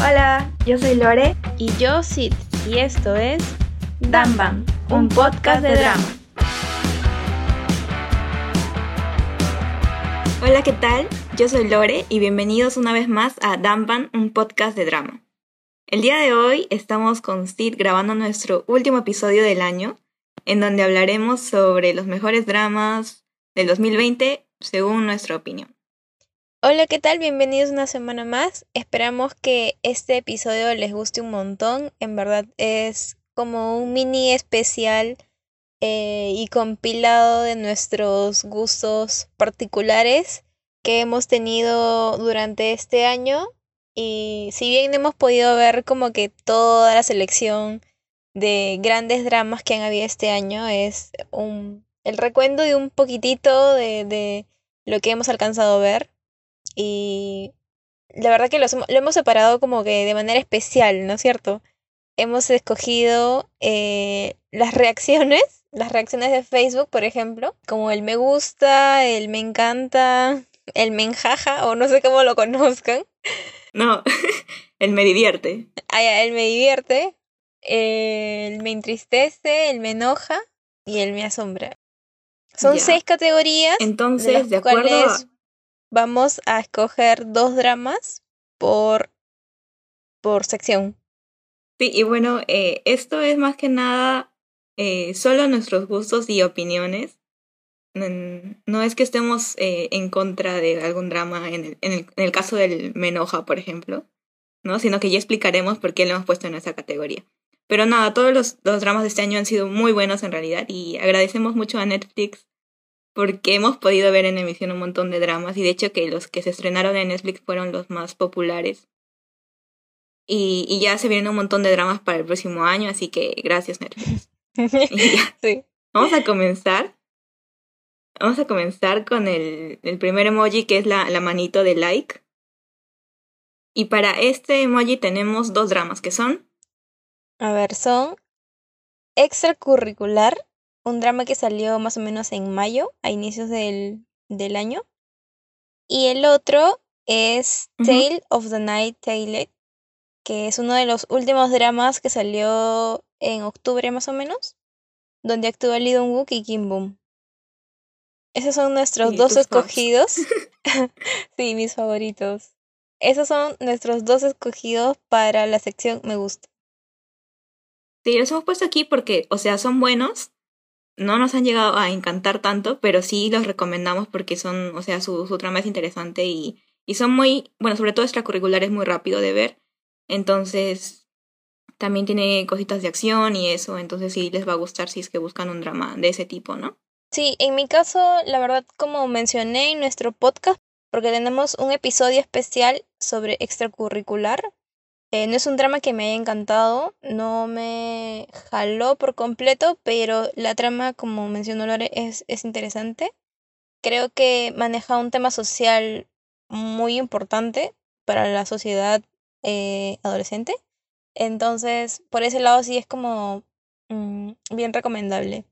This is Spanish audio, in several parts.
Hola, yo soy Lore y yo Sid y esto es Damban, un podcast de drama. Hola, ¿qué tal? Yo soy Lore y bienvenidos una vez más a Damban, un podcast de drama. El día de hoy estamos con Sid grabando nuestro último episodio del año, en donde hablaremos sobre los mejores dramas del 2020 según nuestra opinión. Hola, ¿qué tal? Bienvenidos una semana más. Esperamos que este episodio les guste un montón. En verdad es como un mini especial eh, y compilado de nuestros gustos particulares que hemos tenido durante este año. Y si bien hemos podido ver como que toda la selección de grandes dramas que han habido este año, es un, el recuento de un poquitito de, de lo que hemos alcanzado a ver y la verdad que lo hemos separado como que de manera especial, ¿no es cierto? Hemos escogido eh, las reacciones, las reacciones de Facebook, por ejemplo, como el me gusta, el me encanta, el me enjaja, o no sé cómo lo conozcan. No, el me divierte. Ah, el me divierte, el me entristece, el me enoja y el me asombra. Son seis categorías. Entonces, de, acuerdo vamos a escoger dos dramas por, por sección. Sí, y bueno, eh, esto es más que nada eh, solo nuestros gustos y opiniones. No es que estemos eh, en contra de algún drama en el, en, el, caso del Menoja, por ejemplo, ¿no? Sino que ya explicaremos por qué lo hemos puesto en esa categoría. Pero nada, todos los, los dramas de este año han sido muy buenos en realidad y agradecemos mucho a Netflix porque hemos podido ver en emisión un montón de dramas y de hecho que los que se estrenaron en Netflix fueron los más populares. Y, y ya se vienen un montón de dramas para el próximo año, así que gracias Netflix. sí. Vamos a comenzar. Vamos a comenzar con el, el primer emoji que es la, la manito de like. Y para este emoji tenemos dos dramas que son. A ver, son extracurricular un drama que salió más o menos en mayo, a inicios del, del año. Y el otro es Tale of the Night Tale, que es uno de los últimos dramas que salió en octubre más o menos, donde actúa Lee Dong-wook y Kim Boom. Esos son nuestros dos escogidos. sí, mis favoritos. Esos son nuestros dos escogidos para la sección Me gusta. Sí, los hemos puesto aquí porque, o sea, son buenos, no nos han llegado a encantar tanto, pero sí los recomendamos porque son, o sea, su, su trama es interesante y, y son muy, bueno, sobre todo extracurricular es muy rápido de ver. Entonces, también tiene cositas de acción y eso, entonces sí les va a gustar si es que buscan un drama de ese tipo, ¿no? Sí, en mi caso, la verdad, como mencioné en nuestro podcast, porque tenemos un episodio especial sobre extracurricular, eh, no es un drama que me haya encantado, no me jaló por completo, pero la trama, como mencionó Lore, es, es interesante. Creo que maneja un tema social muy importante para la sociedad eh, adolescente. Entonces, por ese lado sí es como mm, bien recomendable.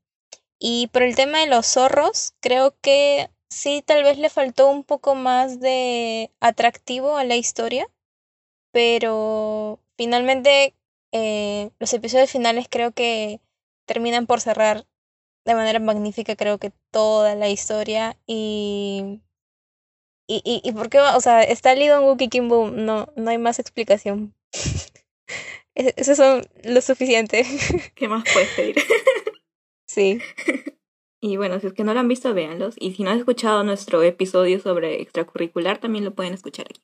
Y por el tema de los zorros, creo que sí tal vez le faltó un poco más de atractivo a la historia pero finalmente eh, los episodios finales creo que terminan por cerrar de manera magnífica creo que toda la historia y y, y, y por qué o sea está Dong y Kim Boom no no hay más explicación. Esos son lo suficiente. Qué más puedes pedir sí. Y bueno si es que no lo han visto véanlos y si no han escuchado nuestro episodio sobre extracurricular también lo pueden escuchar aquí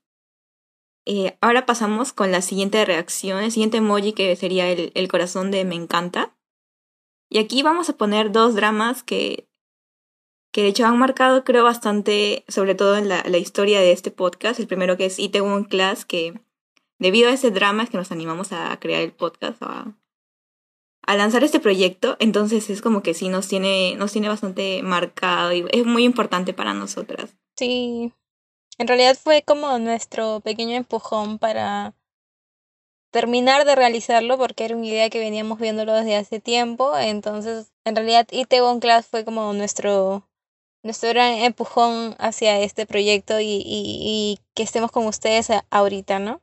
eh, ahora pasamos con la siguiente reacción, el siguiente emoji que sería el, el, corazón de me encanta. Y aquí vamos a poner dos dramas que, que de hecho han marcado creo bastante, sobre todo en la, la historia de este podcast. El primero que es Itaewon Class, que debido a ese drama es que nos animamos a crear el podcast, a, a lanzar este proyecto. Entonces es como que sí nos tiene, nos tiene bastante marcado y es muy importante para nosotras. Sí, en realidad fue como nuestro pequeño empujón para terminar de realizarlo porque era una idea que veníamos viéndolo desde hace tiempo. Entonces, en realidad Itaewon Class fue como nuestro nuestro gran empujón hacia este proyecto y, y, que estemos con ustedes ahorita, ¿no?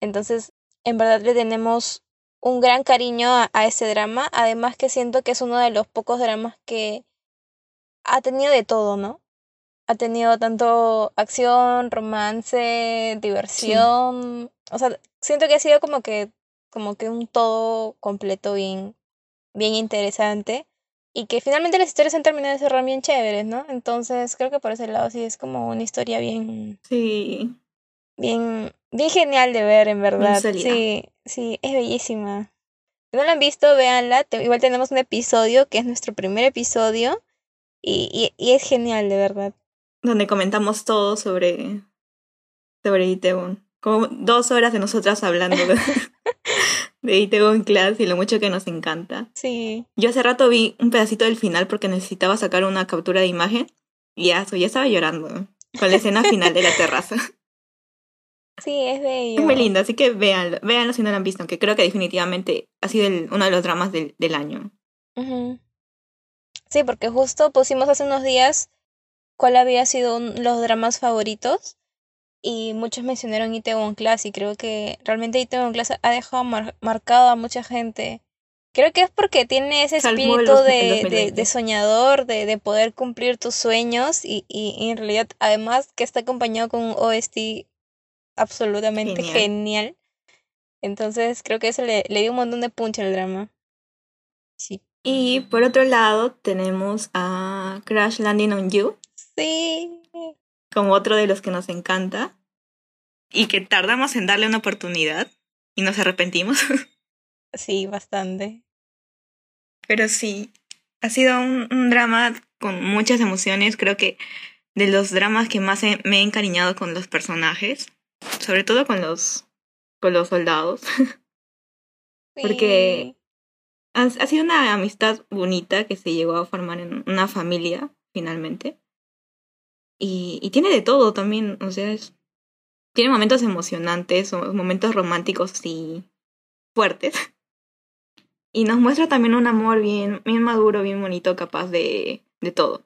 Entonces, en verdad le tenemos un gran cariño a, a ese drama, además que siento que es uno de los pocos dramas que ha tenido de todo, ¿no? Ha tenido tanto acción, romance, diversión. O sea, siento que ha sido como que, como que un todo completo bien, bien interesante. Y que finalmente las historias han terminado de cerrar bien chéveres, ¿no? Entonces creo que por ese lado sí es como una historia bien. Sí. Bien, bien genial de ver, en verdad. Sí, sí, es bellísima. Si no la han visto, véanla. Igual tenemos un episodio que es nuestro primer episodio. Y, y, es genial, de verdad. Donde comentamos todo sobre, sobre Itaewon. Como dos horas de nosotras hablando de, de Itaewon Class y lo mucho que nos encanta. Sí. Yo hace rato vi un pedacito del final porque necesitaba sacar una captura de imagen y ya, ya estaba llorando con la escena final de la terraza. Sí, es bello. Es muy lindo, así que véanlo, véanlo si no lo han visto, aunque creo que definitivamente ha sido uno de los dramas del, del año. Sí, porque justo pusimos hace unos días cuál había sido los dramas favoritos y muchos mencionaron Itaewon Class y creo que realmente Itaewon Class ha dejado marcado a mucha gente. Creo que es porque tiene ese espíritu de, de, soñador, de, de, poder cumplir tus sueños y, y, en realidad además que está acompañado con un OST absolutamente genial. Entonces creo que eso le, le dio un montón de punch al drama. Sí. Y por otro lado tenemos a Crash Landing on You. Sí. Como otro de los que nos encanta. Y que tardamos en darle una oportunidad y nos arrepentimos. Sí, bastante. Pero sí, ha sido un, drama con muchas emociones. Creo que de los dramas que más me he encariñado con los personajes, sobre todo con los, con los soldados. Porque ha, sido una amistad bonita que se llegó a formar en una familia, finalmente. Y, y tiene de todo también, o sea, es, tiene momentos emocionantes, momentos románticos y fuertes. Y nos muestra también un amor bien, bien maduro, bien bonito, capaz de, de todo.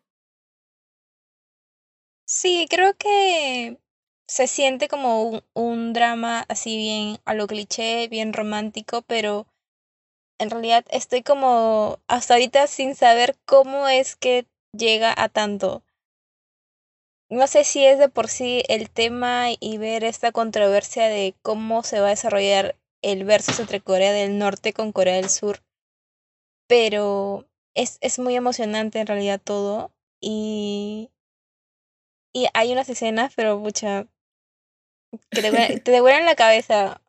Sí, creo que se siente como un, un, drama así bien a lo cliché, bien romántico, pero en realidad estoy como hasta ahorita sin saber cómo es que llega a tanto. No sé si es de por sí el tema y ver esta controversia de cómo se va a desarrollar el versus entre Corea del Norte con Corea del Sur, pero es, es muy emocionante en realidad todo y, y hay unas escenas, pero mucha que te, te devuelven la cabeza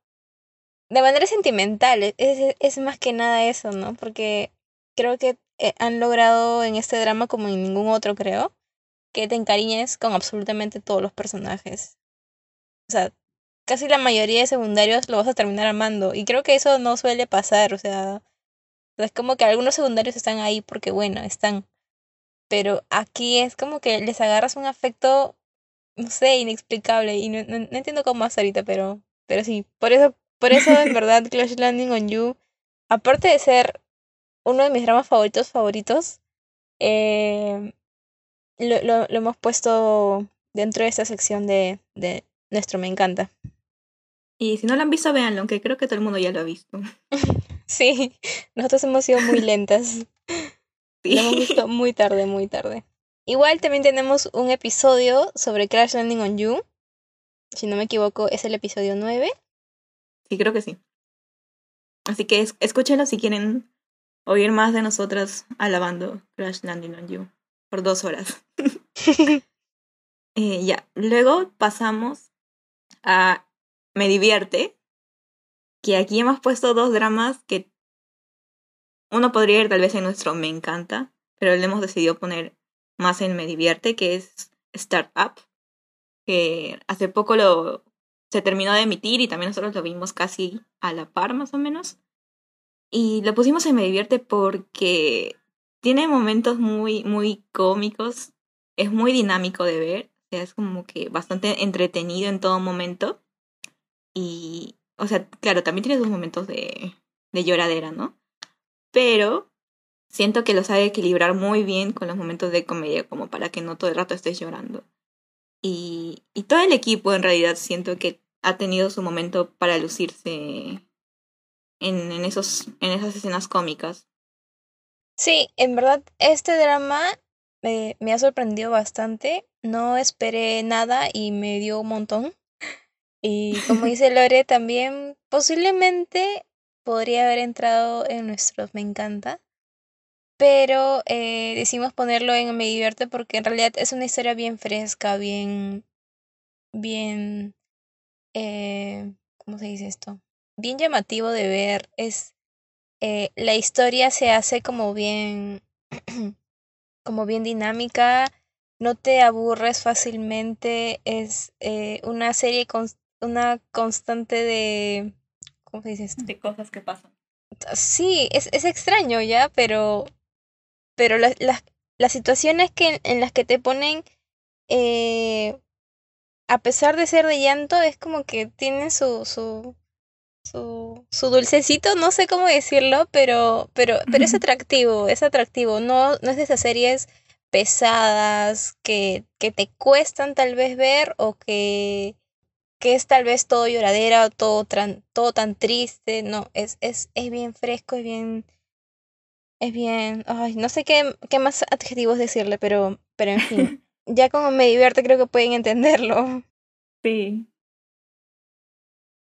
de manera sentimental, e-, es, es más que nada eso, ¿no? Porque creo que eh, han logrado en este drama, como en ningún otro, creo, que te encariñes con absolutamente todos los personajes. O sea, casi la mayoría de secundarios lo vas a terminar amando. Y creo que eso no suele pasar, o sea, es como que algunos secundarios están ahí porque, bueno, están. Pero aquí es como que les agarras un afecto, no sé, inexplicable. Y no, no, entiendo cómo hacer ahorita, pero, pero sí. Por eso por eso, en verdad, Clash Landing on You, aparte de ser uno de mis dramas favoritos favoritos, eh, lo, lo, lo, hemos puesto dentro de esta sección de, de nuestro Me Encanta. Y si no lo han visto, véanlo, aunque creo que todo el mundo ya lo ha visto. sí, nosotros hemos sido muy lentas. Lo hemos visto muy tarde, muy tarde. Igual también tenemos un episodio sobre Crash Landing on You. Si no me equivoco, es el episodio 9. Sí, creo que sí. Así que es, escúchenlo si quieren oír más de nosotras alabando Crash Landing on You por dos horas. eh, ya, luego pasamos a Me divierte, que aquí hemos puesto dos dramas que uno podría ir tal vez en nuestro Me encanta, pero le hemos decidido poner más en Me divierte, que es Startup, que hace poco lo se terminó de emitir y también nosotros lo vimos casi a la par más o menos. Y lo pusimos en Me Divierte porque tiene momentos muy, muy cómicos, es muy dinámico de ver, o sea, es como que bastante entretenido en todo momento. Y, o sea, claro, también tiene sus momentos de, de lloradera, ¿no? Pero siento que lo sabe equilibrar muy bien con los momentos de comedia, como para que no todo el rato estés llorando. Y, y todo el equipo en realidad siento que ha tenido su momento para lucirse en, en, esos, en esas escenas cómicas. Sí, en verdad este drama me, me ha sorprendido bastante. No esperé nada y me dio un montón. Y como dice Lore, también posiblemente podría haber entrado en nuestros Me encanta. Pero eh, decidimos ponerlo en Me divierte porque en realidad es una historia bien fresca, bien. bien. Eh, ¿Cómo se dice esto? Bien llamativo de ver. Es. Eh, la historia se hace como bien. como bien dinámica. No te aburres fácilmente. Es eh, una serie con una constante de. ¿Cómo se dice esto? De cosas que pasan. Sí, es, es extraño ya, pero pero las, las, las situaciones que, en las que te ponen, eh, a pesar de ser de llanto, es como que tienen su, su, su, su dulcecito, no sé cómo decirlo, pero, pero, pero es atractivo, es atractivo, no, no es de esas series pesadas que, que te cuestan tal vez ver o que, que es tal vez todo lloradera o todo, todo tan triste, no, es, es, es bien fresco, es bien es bien, ay, no sé qué, qué más adjetivos decirle, pero, pero en fin, ya como me divierte creo que pueden entenderlo. Sí.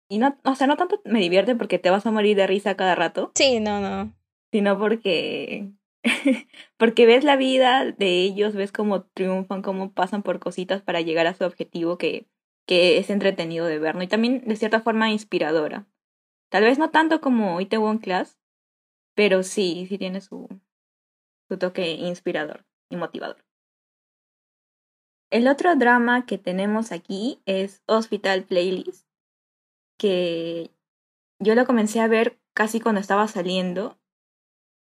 Y no, o sea, no tanto me divierte porque te vas a morir de risa cada rato. Sí, no, no. Sino porque porque ves la vida de ellos, ves cómo triunfan, cómo pasan por cositas para llegar a su objetivo que, que es entretenido de ver, ¿no? Y también de cierta forma inspiradora. Tal vez no tanto como Itaewon Class, pero sí, sí tiene su, su toque inspirador y motivador. El otro drama que tenemos aquí es Hospital Playlist, que yo lo comencé a ver casi cuando estaba saliendo,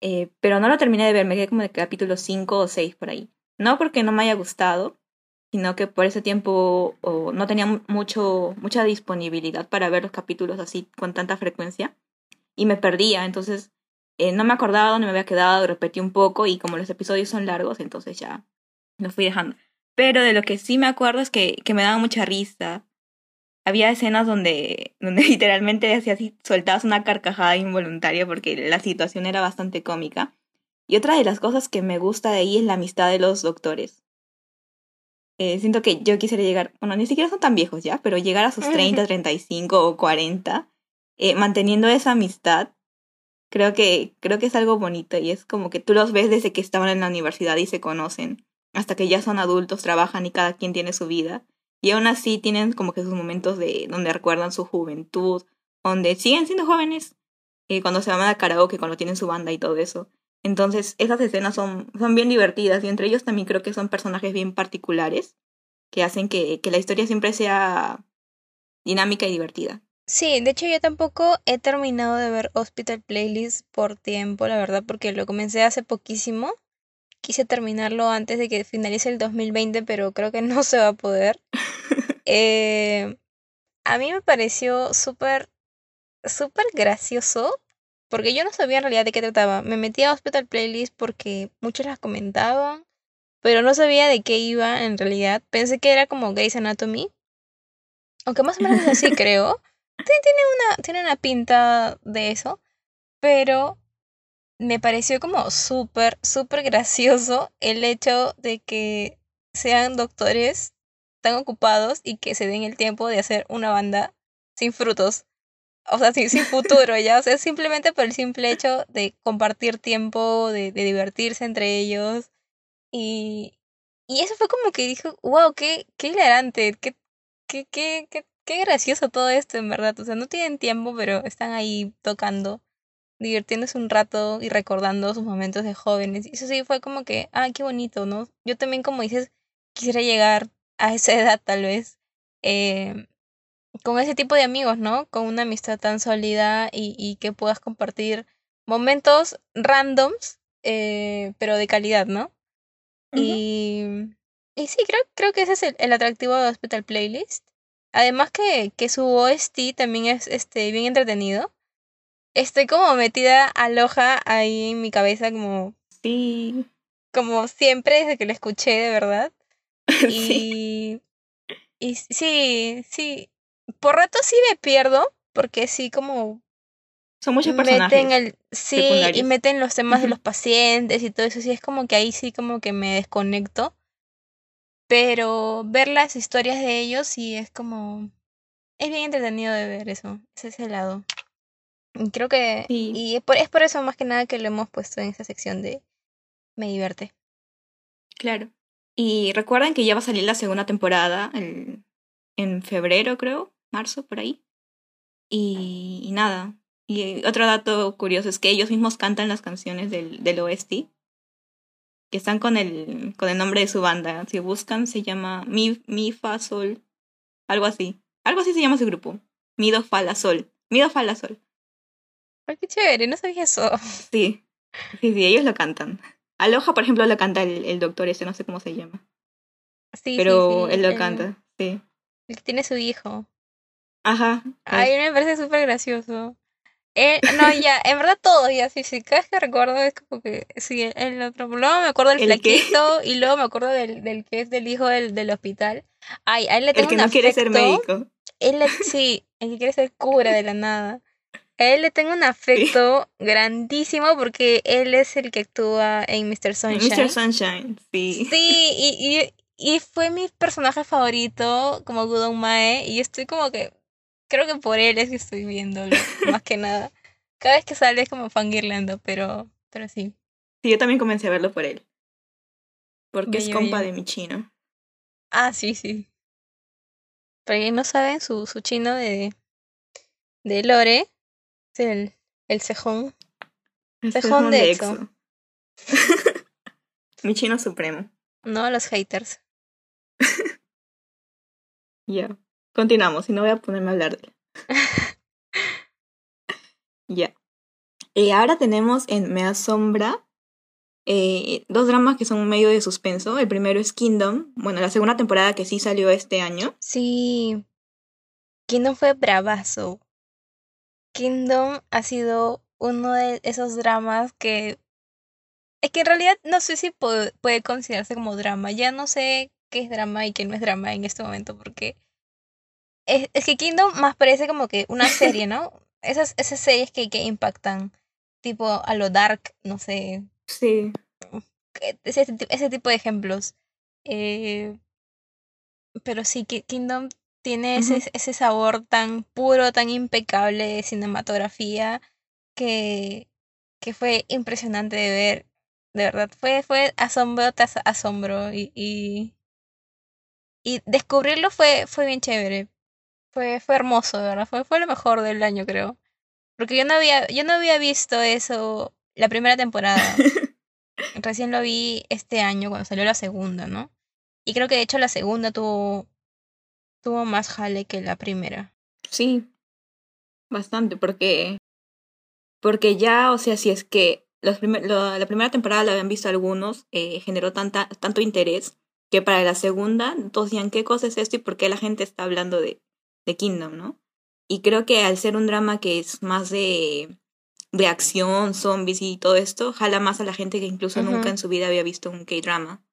eh, pero no lo terminé de ver, me quedé como de capítulo 5 o 6 por ahí. No porque no me haya gustado, sino que por ese tiempo no tenía mucho, mucha disponibilidad para ver los capítulos así con tanta frecuencia y me perdía, entonces eh, no me acordaba dónde me había quedado, repetí un poco y como los episodios son largos, entonces ya lo fui dejando. Pero de lo que sí me acuerdo es que, que me daba mucha risa. Había escenas donde, donde literalmente hacía así, soltabas una carcajada involuntaria porque la situación era bastante cómica. Y otra de las cosas que me gusta de ahí es la amistad de los doctores. Eh, siento que yo quisiera llegar, bueno, ni siquiera son tan viejos ya, pero llegar a sus 30, 35 o 40, eh, manteniendo esa amistad creo que, creo que es algo bonito y es como que tú los ves desde que estaban en la universidad y se conocen, hasta que ya son adultos, trabajan y cada quien tiene su vida. Y aún así tienen como que sus momentos de donde recuerdan su juventud, donde siguen siendo jóvenes, eh, cuando se van a karaoke, cuando tienen su banda y todo eso. Entonces, esas escenas son, son bien divertidas y entre ellos también creo que son personajes bien particulares que hacen que, que la historia siempre sea dinámica y divertida. Sí, de hecho yo tampoco he terminado de ver Hospital Playlist por tiempo, la verdad, porque lo comencé hace poquísimo. Quise terminarlo antes de que finalice el 2020, pero creo que no se va a poder. eh, a mí me pareció súper, súper gracioso, porque yo no sabía en realidad de qué trataba. Me metí a Hospital Playlist porque muchos las comentaban, pero no sabía de qué iba en realidad. Pensé que era como Grey's Anatomy, aunque más o menos así creo tiene una, tiene una pinta de eso, pero me pareció como súper, súper gracioso el hecho de que sean doctores tan ocupados y que se den el tiempo de hacer una banda sin frutos. O sea, sin, sin futuro, ¿ya? O sea, simplemente por el simple hecho de compartir tiempo, de, de divertirse entre ellos. Y, y eso fue como que dijo, wow, qué, qué hilarante, qué, qué, qué, qué qué gracioso todo esto, en verdad. O sea, no tienen tiempo, pero están ahí tocando, divirtiéndose un rato y recordando sus momentos de jóvenes. Y eso sí fue como que, ah, qué bonito, ¿no? Yo también, como dices, quisiera llegar a esa edad, tal vez, eh, con ese tipo de amigos, ¿no? Con una amistad tan sólida y, y que puedas compartir momentos randoms, eh, pero de calidad, ¿no? Y. Y sí, creo, creo que ese es el, el atractivo de Hospital Playlist. Además que, que su OST también es este, bien entretenido. Estoy como metida aloja ahí en mi cabeza como... Sí. Como siempre desde que lo escuché, de verdad. Y... sí. Y sí, sí. por rato sí me pierdo, porque sí como son muchos personajes. Meten el, sí, y meten los temas de los pacientes y todo eso. Sí, es como que ahí sí como que me desconecto. Pero ver las historias de ellos sí es como... Es bien entretenido de ver eso, es ese lado. Y creo que... Y es por, es por eso más que nada que lo hemos puesto en esa sección de Me divierte. Claro. Y recuerden que ya va a salir la segunda temporada en, en febrero, creo, marzo, por ahí. y nada, y otro dato curioso es que ellos mismos cantan las canciones del, del OST, que están con el, con el nombre de su banda. Si buscan, se llama Mi, Mi Fa Sol, algo así. Algo así se llama su grupo. Mi Do Fa La Sol. Mi Do Fa La Sol. Ay, qué chévere, no sabía eso. Sí, sí, sí, ellos lo cantan. Aloha, por ejemplo, lo canta el, el doctor ese, no sé cómo se llama. Sí, Pero él lo canta, sí. Él tiene su hijo. Ajá. Ay, me parece súper gracioso. Eh, no, ya, en verdad todo, ya, sí, sí, cada vez que recuerdo es como que, sí, el otro, luego me acuerdo del flaquito y luego me acuerdo del, del que es del hijo del, del hospital. Ay, a él le tengo El que no quiere ser médico. Él, sí, el que quiere ser cura de la nada. A él le tengo un afecto grandísimo porque él es el que actúa en Mr. Sunshine. Mr. Sunshine, sí. Sí, y, y, y fue mi personaje favorito como Gudon Mae y estoy como que creo que por él es que estoy viéndolo, más que nada. Cada vez que sale es como fangirlando, pero, pero sí. Sí, yo también comencé a verlo por él. Porque es compa de mi chino. Ah, sí, sí. Para no saben, su, su chino de, de Lore es el, el cejón. El cejón, de, Exo. mi chino supremo. No, los haters. Ya. Continuamos, y no voy a ponerme a hablar de él. ya. Y ahora tenemos en Me Asombra eh, dos dramas que son medio de suspenso. El primero es Kingdom, bueno, la segunda temporada que sí salió este año. Sí. Kingdom fue bravazo. Kingdom ha sido uno de esos dramas que... Es que en realidad no sé si puede, puede considerarse como drama. Ya no sé qué es drama y qué no es drama en este momento porque es, es, que Kingdom más parece como que una serie, ¿no? Esas, esas series que, que impactan, tipo a lo dark, no sé. Sí. Ese, ese tipo de ejemplos. Eh, pero sí, Kingdom tiene ese, ese sabor tan puro, tan impecable de cinematografía que, que fue impresionante de ver. De verdad, fue, fue asombro tras asombro y, y, y descubrirlo fue, fue bien chévere fue, fue hermoso, de verdad. Fue, fue lo mejor del año, creo. Porque yo no había, yo no había visto eso la primera temporada. Recién lo vi este año cuando salió la segunda, ¿no? Y creo que de hecho la segunda tuvo, tuvo más jale que la primera. Sí, bastante, porque, porque ya, o sea, si es que los primer, la primera temporada la habían visto algunos, eh, generó tanta, tanto interés que para la segunda todos decían, ¿qué cosa es esto y por qué la gente está hablando de, de Kingdom, ¿no? Y creo que al ser un drama que es más de, de acción, zombies y todo esto, jala más a la gente que incluso nunca en su vida había visto un K-drama.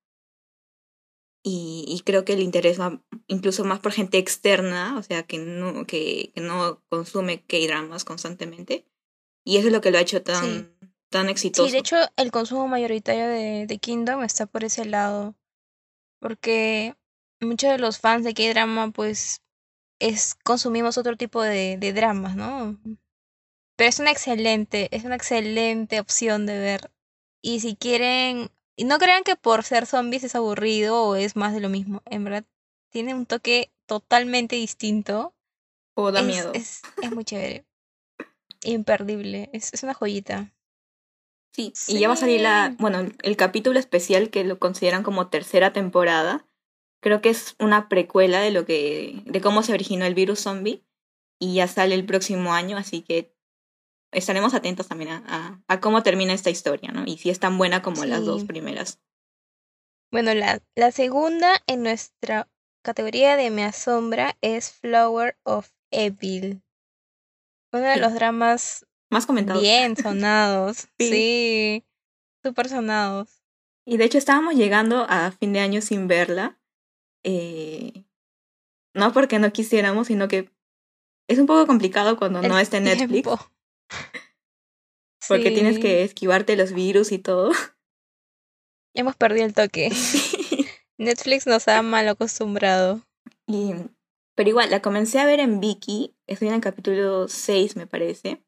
Y, y, creo que el interés va incluso más por gente externa, o sea, que no, que, que no consume K-dramas constantemente. Y eso es lo que lo ha hecho tan, tan exitoso. Sí, de hecho, el consumo mayoritario de, de Kingdom está por ese lado. Porque muchos de los fans de K-drama, pues, es, consumimos otro tipo de, de dramas, ¿no? Pero es una excelente, es una excelente opción de ver. Y si quieren, y no crean que por ser zombies es aburrido o es más de lo mismo. En verdad, tiene un toque totalmente distinto. O da miedo. Es, es, muy chévere. Imperdible. Es, es una joyita. Sí, sí, y ya va a salir la, bueno, el capítulo especial que lo consideran como tercera temporada, Creo que es una precuela de lo que, de cómo se originó el virus zombie y ya sale el próximo año, así que estaremos atentos también a, a, cómo termina esta historia, ¿no? Y si es tan buena como las dos primeras. Bueno, la, la segunda en nuestra categoría de Me Asombra es Flower of Evil. Uno de los dramas más comentados. Bien sonados. sí. Súper sonados. Y de hecho estábamos llegando a fin de año sin verla. Eh, no porque no quisiéramos, sino que Es un poco complicado cuando no está en Netflix. Porque tienes que esquivarte los virus y todo. Hemos perdido el toque. Netflix nos ha mal acostumbrado. Y, pero igual, la comencé a ver en Vicky. Estoy en el capítulo 6, me parece.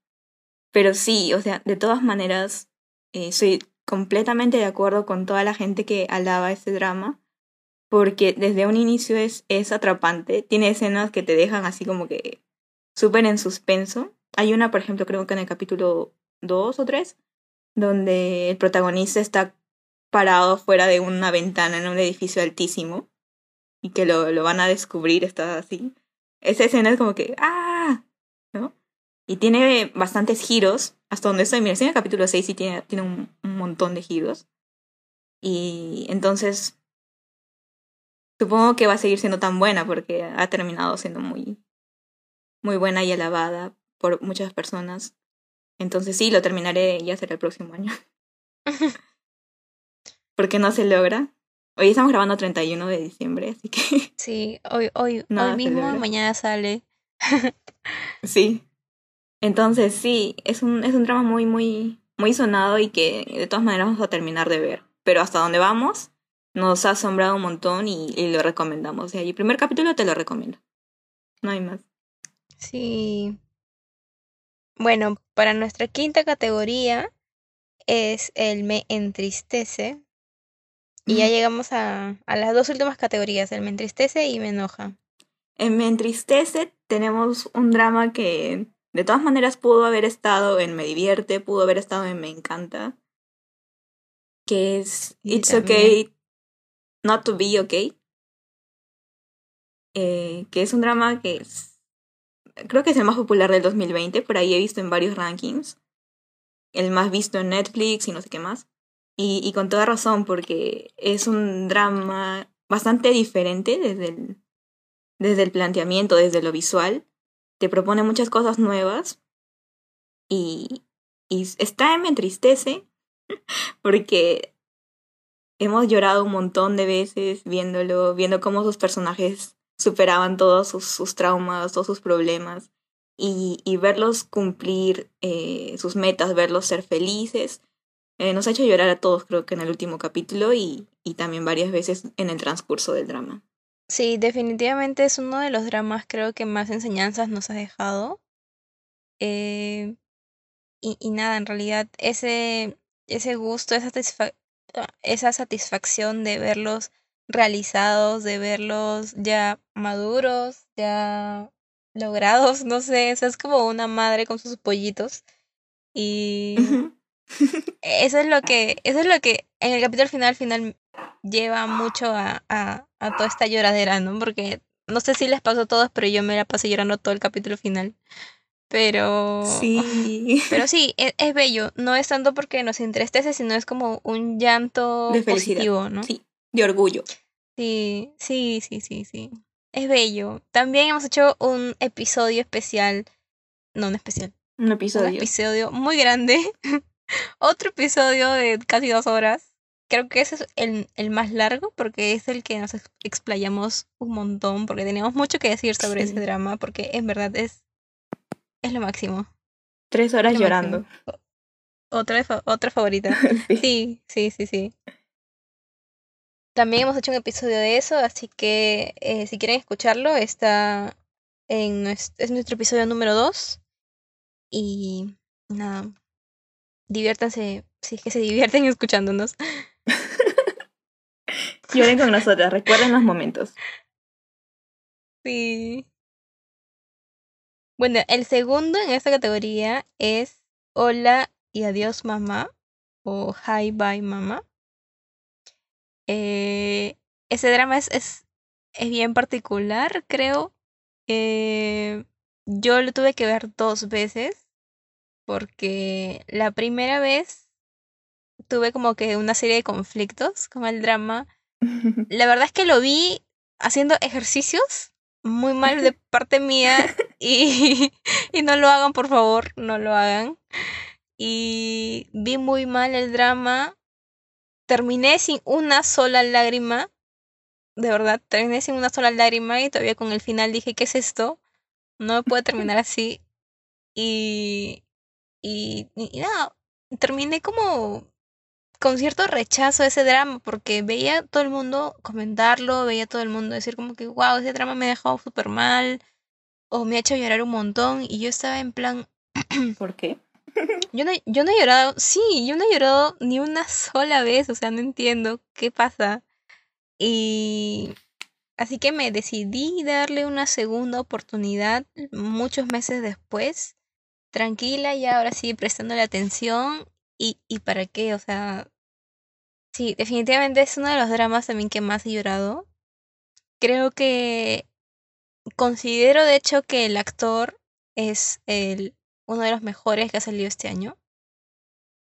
Pero sí, o sea, de todas maneras, eh, soy completamente de acuerdo con toda la gente que alaba este drama. Porque desde un inicio es, es atrapante. Tiene escenas que te dejan así como que súper en suspenso. Hay una, por ejemplo, creo que en el capítulo 2 o 3, donde el protagonista está parado fuera de una ventana en un edificio altísimo y que lo, lo van a descubrir, está así. Esa escena es como que, ¡ah! ¿No? Y tiene bastantes giros, hasta donde estoy. Mira, en el capítulo 6 y tiene, tiene un, un montón de giros. Y entonces, supongo que va a seguir siendo tan buena porque ha terminado siendo muy, muy buena y alabada por muchas personas. Entonces sí, lo terminaré ya será el próximo año. porque no se logra. Hoy estamos grabando 31 de diciembre, así que... Sí, hoy, hoy, hoy mismo, mañana sale. sí. Entonces sí, es un, es un drama muy, muy, muy sonado y que de todas maneras vamos a terminar de ver. Pero hasta donde vamos, nos ha asombrado un montón y, y lo recomendamos. Y el primer capítulo te lo recomiendo. No hay más. Sí. Bueno, para nuestra quinta categoría es el me entristece. Y ya llegamos a, a las dos últimas categorías, el me entristece y me enoja. En me entristece tenemos un drama que de todas maneras pudo haber estado en me divierte, pudo haber estado en me encanta. Que es It's okay not to be okay. Eh, que es un drama que es creo que es el más popular del 2020, por ahí he visto en varios rankings. El más visto en Netflix y no sé qué más. Y, y con toda razón, porque es un drama bastante diferente desde el, desde el planteamiento, desde lo visual. Te propone muchas cosas nuevas. Y, y está me entristece porque hemos llorado un montón de veces viéndolo, viendo cómo sus personajes superaban todos sus, sus traumas, todos sus problemas y, y verlos cumplir eh, sus metas, verlos ser felices, eh, nos ha hecho llorar a todos creo que en el último capítulo y, y también varias veces en el transcurso del drama. Sí, definitivamente es uno de los dramas creo que más enseñanzas nos ha dejado. Eh, y, y nada, en realidad ese, ese gusto, esa, esa satisfacción de verlos realizados, de verlos ya maduros, ya logrados, no sé, es como una madre con sus pollitos. Y eso es lo que, eso es lo que en el capítulo final final lleva mucho a, a, a toda esta lloradera, ¿no? Porque no sé si les pasó a todos, pero yo me la pasé llorando todo el capítulo final. Pero. Sí. Pero sí, es, es, bello. No es tanto porque nos entristece, sino es como un llanto de positivo, ¿no? Sí, de orgullo. Sí, sí, sí, sí, sí. Es bello. También hemos hecho un episodio especial. No, un especial. Un episodio. Un episodio muy grande. Otro episodio de casi dos horas. Creo que ese es el, el, más largo porque es el que nos explayamos un montón. Porque tenemos mucho que decir sobre sí. ese drama. Porque en verdad es. Es lo máximo. Tres horas llorando. Máximo. Otra, otra favorita. sí, sí, sí, sí. También hemos hecho un episodio de eso, así que eh, si quieren escucharlo, está en nuestro, es nuestro episodio número 2. Y nada, diviértanse, si es que se divierten escuchándonos. Lloren con nosotras, recuerden los momentos. Sí. Bueno, el segundo en esta categoría es Hola y adiós mamá o Hi Bye mamá. Eh, ese drama es, es, es, bien particular, creo. Eh, yo lo tuve que ver dos veces porque la primera vez tuve como que una serie de conflictos con el drama. La verdad es que lo vi haciendo ejercicios muy mal de parte mía y, y no lo hagan, por favor, no lo hagan. Y vi muy mal el drama terminé sin una sola lágrima. De verdad, terminé sin una sola lágrima y todavía con el final dije, ¿qué es esto? no puede terminar así. Y, y, y nada, terminé como con cierto rechazo a ese drama, porque veía todo el mundo comentarlo, veía todo el mundo decir como que, wow, ese drama me ha dejado súper mal, o me ha hecho llorar un montón, y yo estaba en plan... ¿Por qué? Yo, no, yo no he llorado, sí, yo no he llorado ni una sola vez, o sea, no entiendo qué pasa. Y así que me decidí darle una segunda oportunidad muchos meses después, tranquila y ahora sí prestándole atención ¿Y, ¿Y para qué? O sea, sí, definitivamente es uno de los dramas también que más he llorado. Creo que considero de hecho que el actor es el, uno de los mejores que ha salido este año.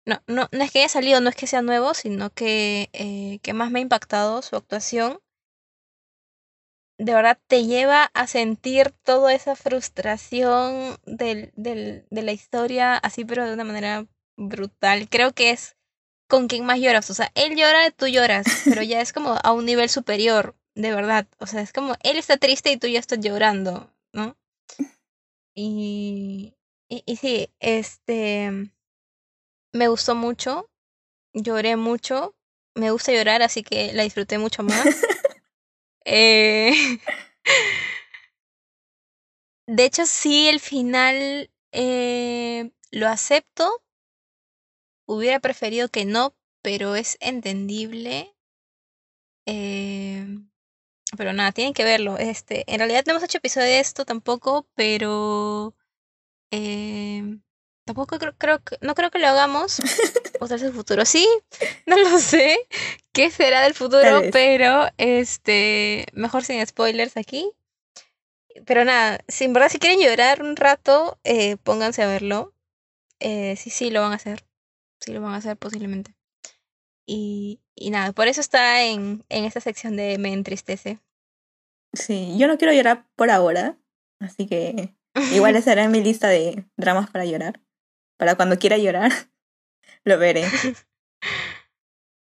No, no, no es que haya salido, no es que sea nuevo, sino que, eh, que más me ha impactado su actuación. De verdad te lleva a sentir toda esa frustración del, del, de la historia, así pero de una manera brutal. Creo que es con quien más lloras. O sea, él llora, tú lloras, pero ya es como a un nivel superior, de verdad. O sea, es como él está triste y tú ya estás llorando, ¿no? Y, y, y sí, este, me gustó mucho, lloré mucho, me gusta llorar, así que la disfruté mucho más. eh, de hecho, sí, el final eh, lo acepto, Hubiera preferido que no, pero es entendible. Eh, pero nada, tienen que verlo. Este, en realidad no hemos hecho episodio de esto tampoco, pero eh, tampoco creo, no creo que lo hagamos. Sea, el futuro sí, no lo sé. ¿Qué será del futuro? Pero este, mejor sin spoilers aquí. Pero nada, si en verdad si quieren llorar un rato, eh, pónganse a verlo. Eh, sí, sí, lo van a hacer sí lo van a hacer posiblemente. Y, y nada, por eso está en, en esta sección de Me entristece. Sí, yo no quiero llorar por ahora, así que igual estará en mi lista de dramas para llorar. Para cuando quiera llorar, lo veré.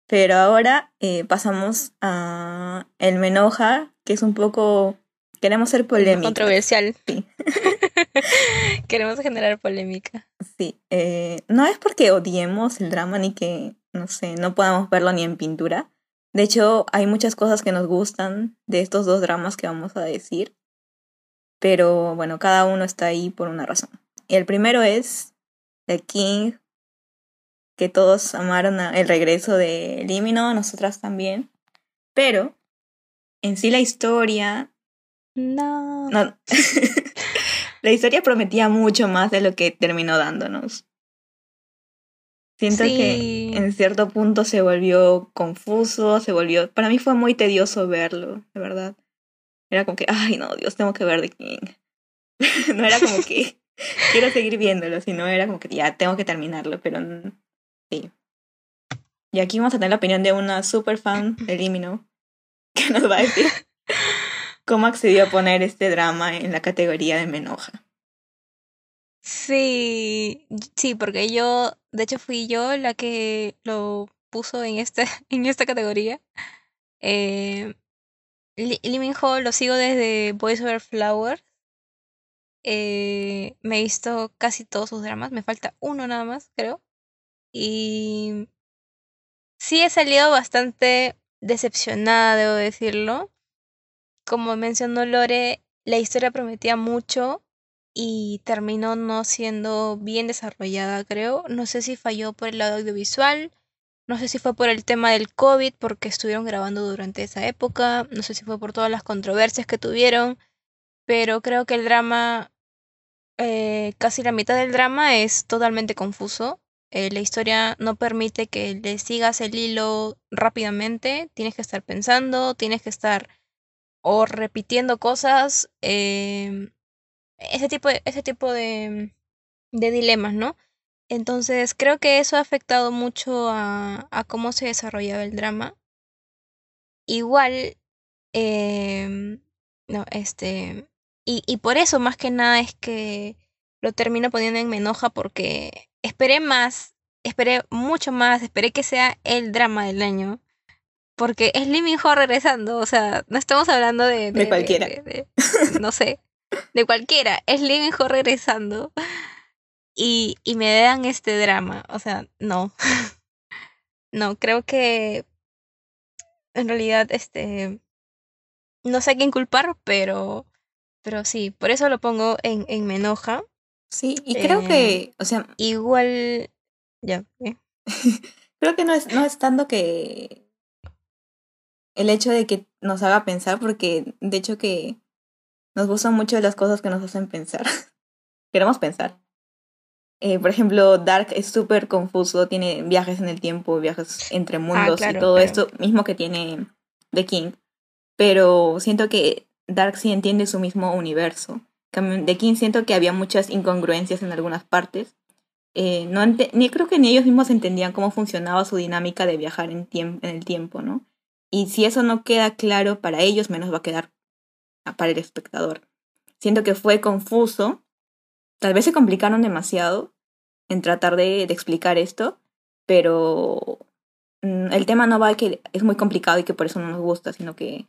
Pero ahora eh, pasamos a El Me Enoja, que es un poco... Queremos ser polémica. Controversial. Sí. Queremos generar polémica. Sí, eh, no es porque odiemos el drama ni que, no sé, no podamos verlo ni en pintura. De hecho, hay muchas cosas que nos gustan de estos dos dramas que vamos a decir. Pero bueno, cada uno está ahí por una razón. El primero es The King, que todos amaron el regreso de Limino, nosotras también. Pero en sí la historia... No. no. la historia prometía mucho más de lo que terminó dándonos. Siento que en cierto punto se volvió confuso, se volvió... Para mí fue muy tedioso verlo, de verdad. Era como que, ay no, Dios, tengo que ver The King. no era como que quiero seguir viéndolo, sino era como que ya tengo que terminarlo, pero sí. Y aquí vamos a tener la opinión de una super fan de Limino, que nos va a decir cómo accedió a poner este drama en la categoría de Menoja. Sí, sí, porque yo, de hecho fui yo la que lo puso en esta, en esta categoría. Eh, Lee Ho lo sigo desde Boys Over Flowers. Eh, me he visto casi todos sus dramas, me falta uno nada más, creo. Y sí he salido bastante decepcionada, debo decirlo como mencionó Lore, la historia prometía mucho y terminó no siendo bien desarrollada, creo. No sé si falló por el lado audiovisual, no sé si fue por el tema del COVID, porque estuvieron grabando durante esa época, no sé si fue por todas las controversias que tuvieron, pero creo que el drama, eh, casi la mitad del drama es totalmente confuso. Eh, la historia no permite que le sigas el hilo rápidamente, tienes que estar pensando, tienes que estar o repitiendo cosas, eh, ese tipo, ese tipo de, de dilemas, ¿no? Entonces creo que eso ha afectado mucho a, a cómo se desarrollaba el drama. Igual, eh, no, este, y, y por eso más que nada es que lo termino poniendo en me enoja porque esperé más, esperé mucho más, esperé que sea el drama del año porque es Lee Min Ho regresando, o sea, no estamos hablando de... De, cualquiera. no sé. de cualquiera. Es Lee Min Ho regresando. Y, y me dan este drama. O sea, no. no, creo que en realidad, este, no sé a quién culpar, pero, pero sí, por eso lo pongo en, en me enoja. Sí, y creo Eh, que, o sea, Igual, ya, ¿eh? creo que no es, no es tanto que el hecho de que nos haga pensar, porque de hecho que nos gustan mucho las cosas que nos hacen pensar. Queremos pensar. Eh, por ejemplo, Dark es súper confuso, tiene viajes en el tiempo, viajes entre mundos claro, y todo claro. esto mismo que tiene The King. Pero siento que Dark sí entiende su mismo universo. The King siento que había muchas incongruencias en algunas partes. Eh, no ente- ni creo que ni ellos mismos entendían cómo funcionaba su dinámica de viajar en, en el tiempo, ¿no? Y si eso no queda claro para ellos, menos va a quedar para el espectador. Siento que fue confuso. Tal vez se complicaron demasiado en tratar de, de explicar esto, pero mm, el tema no va de que es muy complicado y que por eso no nos gusta, sino que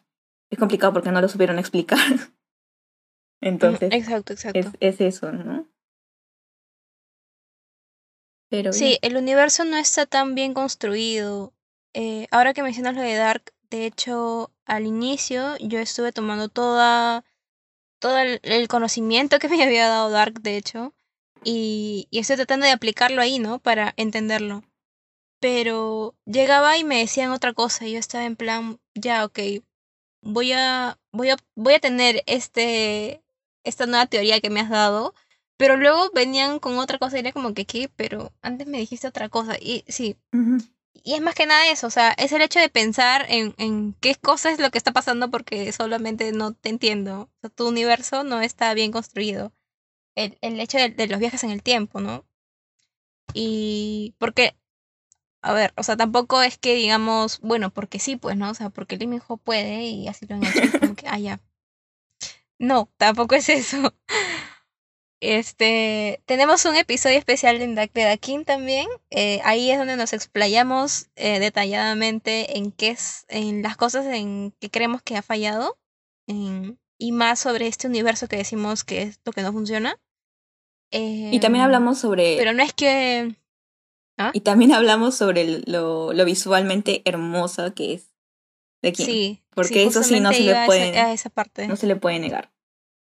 es complicado porque no lo supieron explicar. Entonces, Exacto, exacto. es, es eso, ¿no? Pero Sí, el universo no está tan bien construido. Eh, ahora que mencionas lo de Dark, de hecho, al inicio yo estuve tomando toda, todo el, conocimiento que me había dado Dark, de hecho, y, estoy tratando de aplicarlo ahí, ¿no? Para entenderlo. Pero llegaba y me decían otra cosa, y yo estaba en plan, ya, ok, voy a, voy a, voy a tener este, esta nueva teoría que me has dado, pero luego venían con otra cosa y era como que, ¿qué? Pero antes me dijiste otra cosa. Y sí, Ujú. Y es más que nada eso, o sea, es el hecho de pensar en, en qué cosa es lo que está pasando porque solamente no te entiendo. Tu universo no está bien construido. El, el hecho de, de los viajes en el tiempo, ¿no? Y porque, a ver, o sea, tampoco es que digamos, bueno, porque sí, pues, ¿no? O sea, porque Lee Min-ho puede y así lo han hecho. como que, ah. No, tampoco es eso. Este, tenemos un episodio especial de King también. Eh, ahí es donde nos explayamos eh, detalladamente en qué es, en las cosas en que creemos que ha fallado en- y más sobre este universo que decimos que es lo que no funciona. Y también Em, hablamos sobre Pero no es que. y también hablamos sobre lo, lo visualmente hermosa que es de Kim. Sí. Porque eso sí no se le puede- a esa parte. No se le puede negar.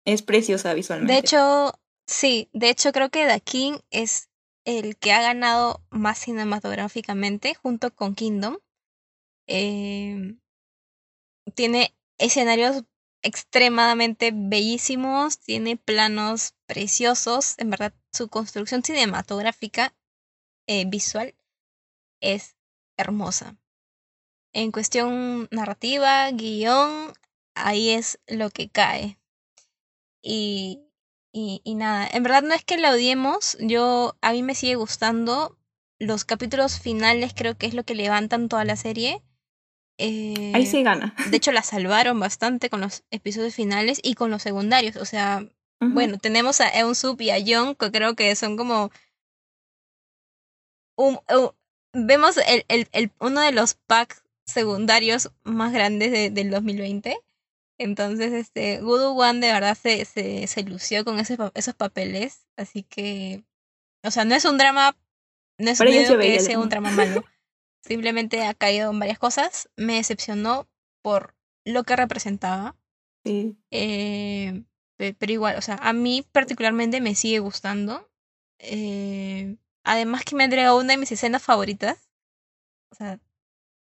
Es preciosa visualmente. De hecho, sí, de hecho creo que King es el que ha ganado más cinematográficamente junto con Kingdom. Eh, tiene escenarios extremadamente bellísimos, tiene planos preciosos, en verdad su construcción cinematográfica eh, visual es hermosa. En cuestión narrativa, guion, ahí es lo que cae. Y, y, y nada, en verdad no es que la odiemos, yo a mí me sigue gustando. Los capítulos finales creo que es lo que levantan toda la serie. Eh, Ahí sí gana. De hecho, la salvaron bastante con los episodios finales y con los secundarios. O sea, bueno, tenemos a Eun Sup y a Young, que creo que son como. un- un- vemos el, el, el- uno de los packs secundarios más grandes de- del 2020. Entonces, este, Voodoo One de verdad se, se, se lució con ese, esos papeles. Así que. O sea, no es un drama. No es digo que sea un drama malo. Simplemente ha caído en varias cosas. Me decepcionó por lo que representaba. Sí. Eh, pe- pero igual, o sea, a mí particularmente me sigue gustando. Eh, además que me entrega una de mis escenas favoritas. O sea,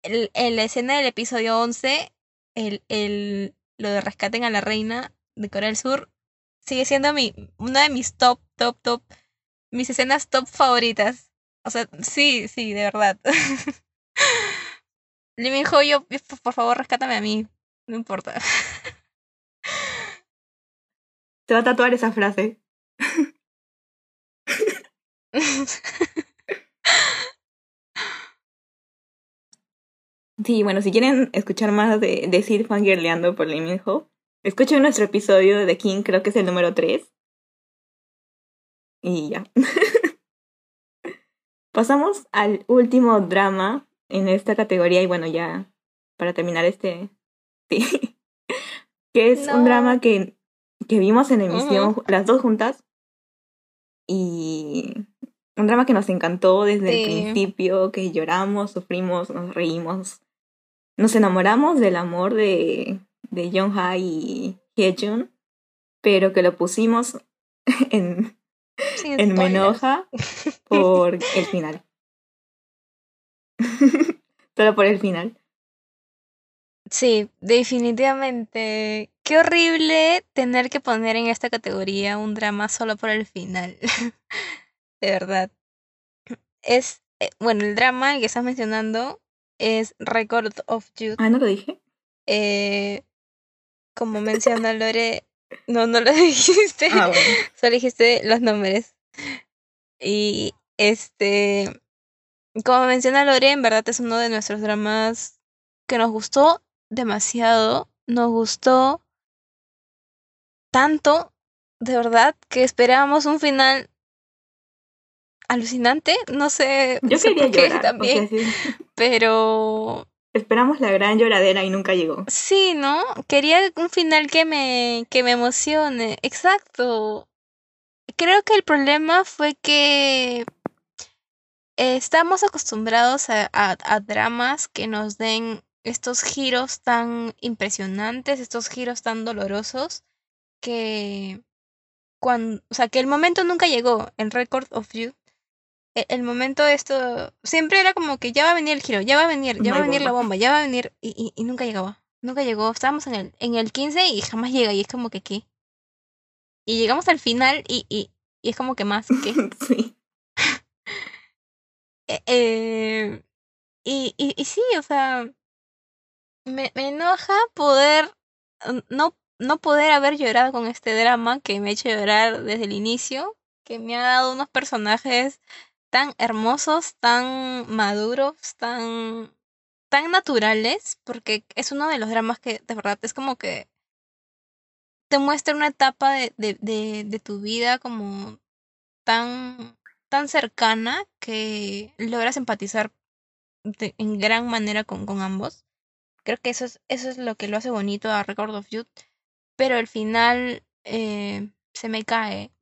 el, el- la escena del episodio 11, el, el, lo de rescaten a la reina de Corea del Sur, sigue siendo mi, una de mis top, top, top, mis escenas top favoritas. O sea, sí, sí, de verdad. Lee Min Ho, yo, por- favor, rescátame a mí. No importa. Se va a tatuar esa frase. Sí, bueno, si quieren escuchar más de, de Sid fangirleando por Lee Min Ho, escuchen nuestro episodio de The King, creo que es el número 3. Y ya. Pasamos al último drama en esta categoría y bueno, ya para terminar este... Sí. que es un drama que que vimos en emisión las dos juntas. Y un drama que nos encantó desde el principio, que lloramos, sufrimos, nos reímos. Nos enamoramos del amor de, de Jung-ha y Hyejun, pero que lo pusimos en, en Menoja por el final. Solo por el final. Sí, definitivamente. Qué horrible tener que poner en esta categoría un drama solo por el final. de verdad. Es, eh, bueno, el drama que estás mencionando es Record of Youth. Ah, ¿no lo dije? Eh, como menciona Lore, no, no lo dijiste. Ah, Solo dijiste los nombres. Y este, como menciona Lore, en verdad es uno de nuestros dramas que nos gustó demasiado. Nos gustó tanto, de verdad, que esperábamos un final alucinante. No sé. Yo quería llorar también. Pero. Esperamos la gran lloradera y nunca llegó. Sí, ¿no? Quería un final que me, que me emocione. Exacto. Creo que el problema fue que estamos acostumbrados a, a, dramas que nos den estos giros tan impresionantes, estos giros tan dolorosos, que cuando, o sea, que el momento nunca llegó en Record of You. E, el, momento de esto siempre era como que ya va a venir el giro, ya va a venir, ya va a venir la bomba, ya va a venir y, y, nunca llegaba. Nunca llegó. Estábamos en el, en el 15 y jamás llega y es como que qué. Y llegamos al final y, y, y es como que más que. sí. Eh, eh, y, y, y sí, o sea, me, me enoja poder no, no poder haber llorado con este drama que me ha hecho llorar desde el inicio, que me ha dado unos personajes tan hermosos, tan maduros, tan tan naturales, porque es uno de los dramas que de verdad es como que te muestra una etapa de, de, de, tu vida como tan tan cercana que logras empatizar en gran manera con, con ambos. Creo que eso es, eso es lo que lo hace bonito a Record of Youth. Pero al final eh, se me cae.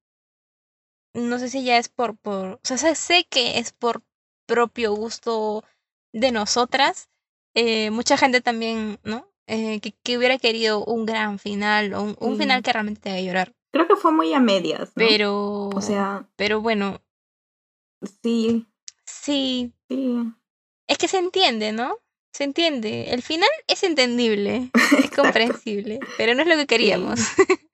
No sé si ya es por, por. O sea, sé que es por propio gusto de nosotras. Eh, mucha gente también, ¿no? Eh, que, que, hubiera querido un gran final o un, un final que realmente te haga llorar. Creo que fue muy a medias. ¿no? Pero. O sea. Pero bueno, Sí. Sí. Sí. Es que se entiende, ¿no? Se entiende. El final es entendible, es comprensible, pero no es lo que queríamos.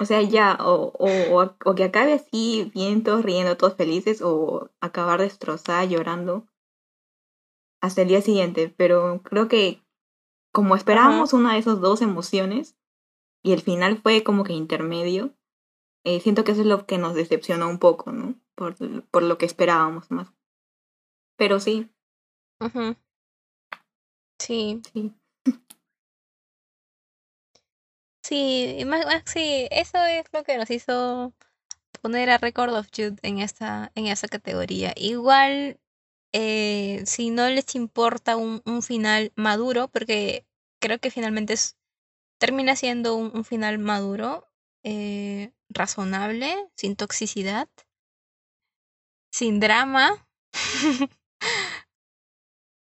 O sea, ya, o, o, o, que acabe así, bien, todos riendo, todos felices, o acabar destrozada, llorando hasta el día siguiente. Pero creo que como esperábamos una de esas dos emociones, y el final fue como que intermedio, eh, siento que eso es lo que nos decepcionó un poco, ¿no? Por, por lo que esperábamos más. Pero sí. Sí. Sí. Sí, más, sí, eso es lo que nos hizo poner a Record of Youth en esta, en esa categoría. Igual, eh, si no les importa un, un, final maduro, porque creo que finalmente es, termina siendo un, un final maduro, eh, razonable, sin toxicidad, sin drama.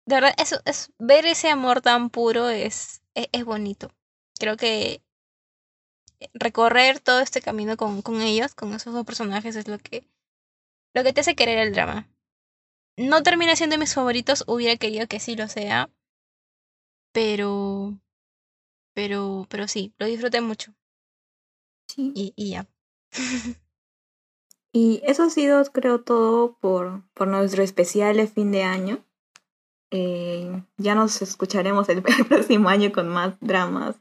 de verdad, eso, es, ver ese amor tan puro es, es, es, bonito. Creo que recorrer todo este camino con, con ellos, con esos dos personajes, es lo que, lo que te hace querer el drama. No termina siendo mis favoritos, hubiera querido que sí lo sea. Pero. Pero. Pero sí, lo disfruté mucho. Sí. Y, y ya. y eso ha sido, creo, todo por, por nuestro especial de fin de año. Eh, ya nos escucharemos el, el, próximo año con más dramas.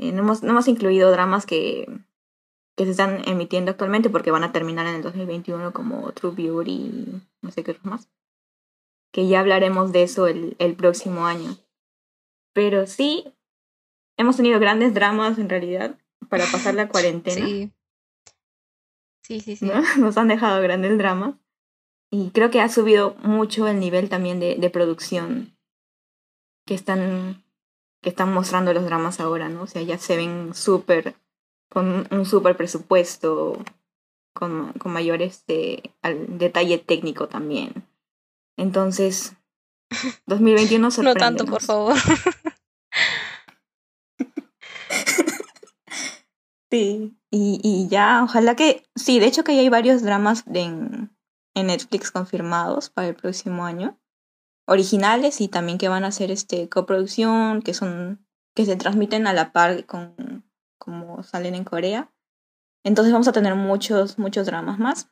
Eh, no, hemos, no hemos incluido dramas que, que se están emitiendo actualmente porque van a terminar en el 2021 como True Beauty y no sé qué otros más. Que ya hablaremos de eso el, el próximo año. Pero sí, hemos tenido grandes dramas en realidad para pasar la cuarentena. Sí. Sí, sí, sí. ¿no? Nos han dejado grandes dramas. Y creo que ha subido mucho el nivel también de, de producción que están, que están mostrando los dramas ahora, ¿no? O sea, ya se ven súper con un super presupuesto, con, con mayor este, al detalle técnico también. Entonces, 2021 No tanto, por favor. sí, y, y, ya, ojalá que, sí, de hecho que ya hay varios dramas en, en Netflix confirmados para el próximo año, originales y también que van a hacer este coproducción, que son, que se transmiten a la par con como salen en Corea. Entonces vamos a tener muchos, muchos dramas más.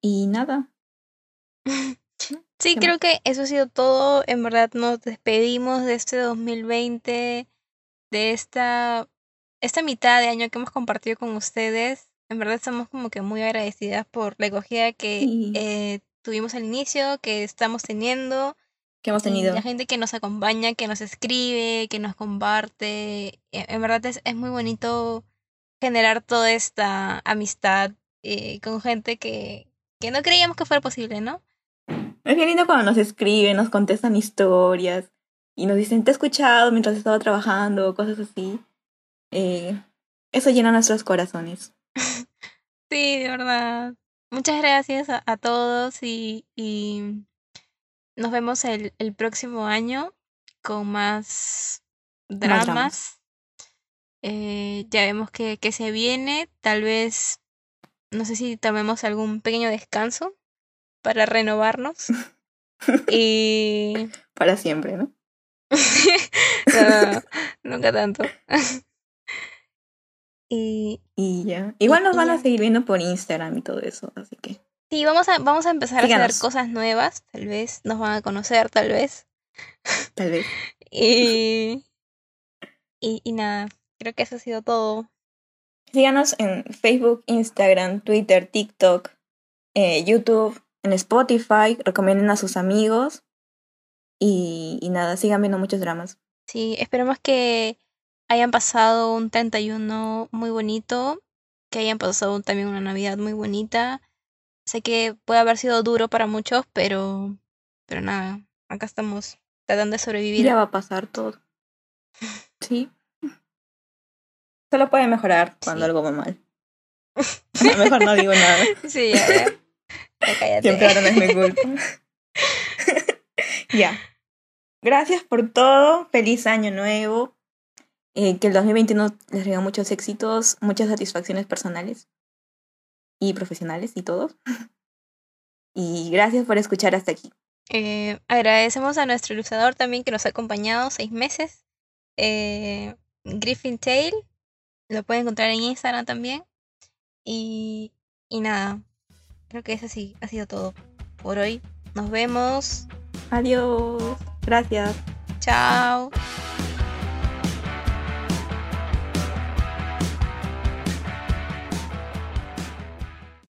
Y nada. Sí, creo que eso ha sido todo. En verdad nos despedimos de este 2020, de esta, esta mitad de año que hemos compartido con ustedes. En verdad estamos como que muy agradecidas por la acogida que eh, tuvimos al inicio, que estamos teniendo. Que hemos tenido. la gente que nos acompaña, que nos escribe, que nos comparte. E, en verdad es, es muy bonito generar toda esta amistad eh, con gente que, que no creíamos que fuera posible, ¿no? Es bien lindo cuando nos escriben, nos contestan historias y nos dicen, te he escuchado mientras estaba trabajando, cosas así. Eh, eso llena nuestros corazones. sí, de verdad. Muchas gracias a, todos y, y, nos vemos el, el próximo año con más dramas. Eh, ya vemos que, que se viene. Tal vez, no sé si tomemos algún pequeño descanso para renovarnos. y... Para siempre, ¿no? nunca tanto. y, y ya. Igual nos van a seguir viendo por Instagram y todo eso, así que. Sí, vamos a, vamos a empezar a hacer cosas nuevas, tal vez. Nos van a conocer, tal vez. Tal vez. y, y, y nada, creo que eso ha sido todo. Síganos en Facebook, Instagram, Twitter, TikTok, eh, YouTube, en Spotify, recomienden a sus amigos y, y nada, sigan viendo muchos dramas. Sí, esperemos que hayan pasado un 31 muy bonito, que hayan pasado también una Navidad muy bonita. Sé que puede haber sido duro para muchos, pero, pero nada, acá estamos tratando de sobrevivir. Ya va a pasar todo. Sí. Solo puede mejorar cuando algo va mal. Mejor no digo nada. Sí, ya, ya. Siempre ahora no es mi culpa. ya. Gracias por todo. Feliz año nuevo. Eh, que el 2021 les regale muchos éxitos, muchas satisfacciones personales y profesionales y todos. y gracias por escuchar hasta aquí. Eh, agradecemos a nuestro ilustrador también que nos ha acompañado seis meses. Eh, Griffin Tail. Lo pueden encontrar en Instagram también. Y, y nada, creo que eso sí ha sido todo por hoy. Nos vemos. Adiós. Gracias. Chao.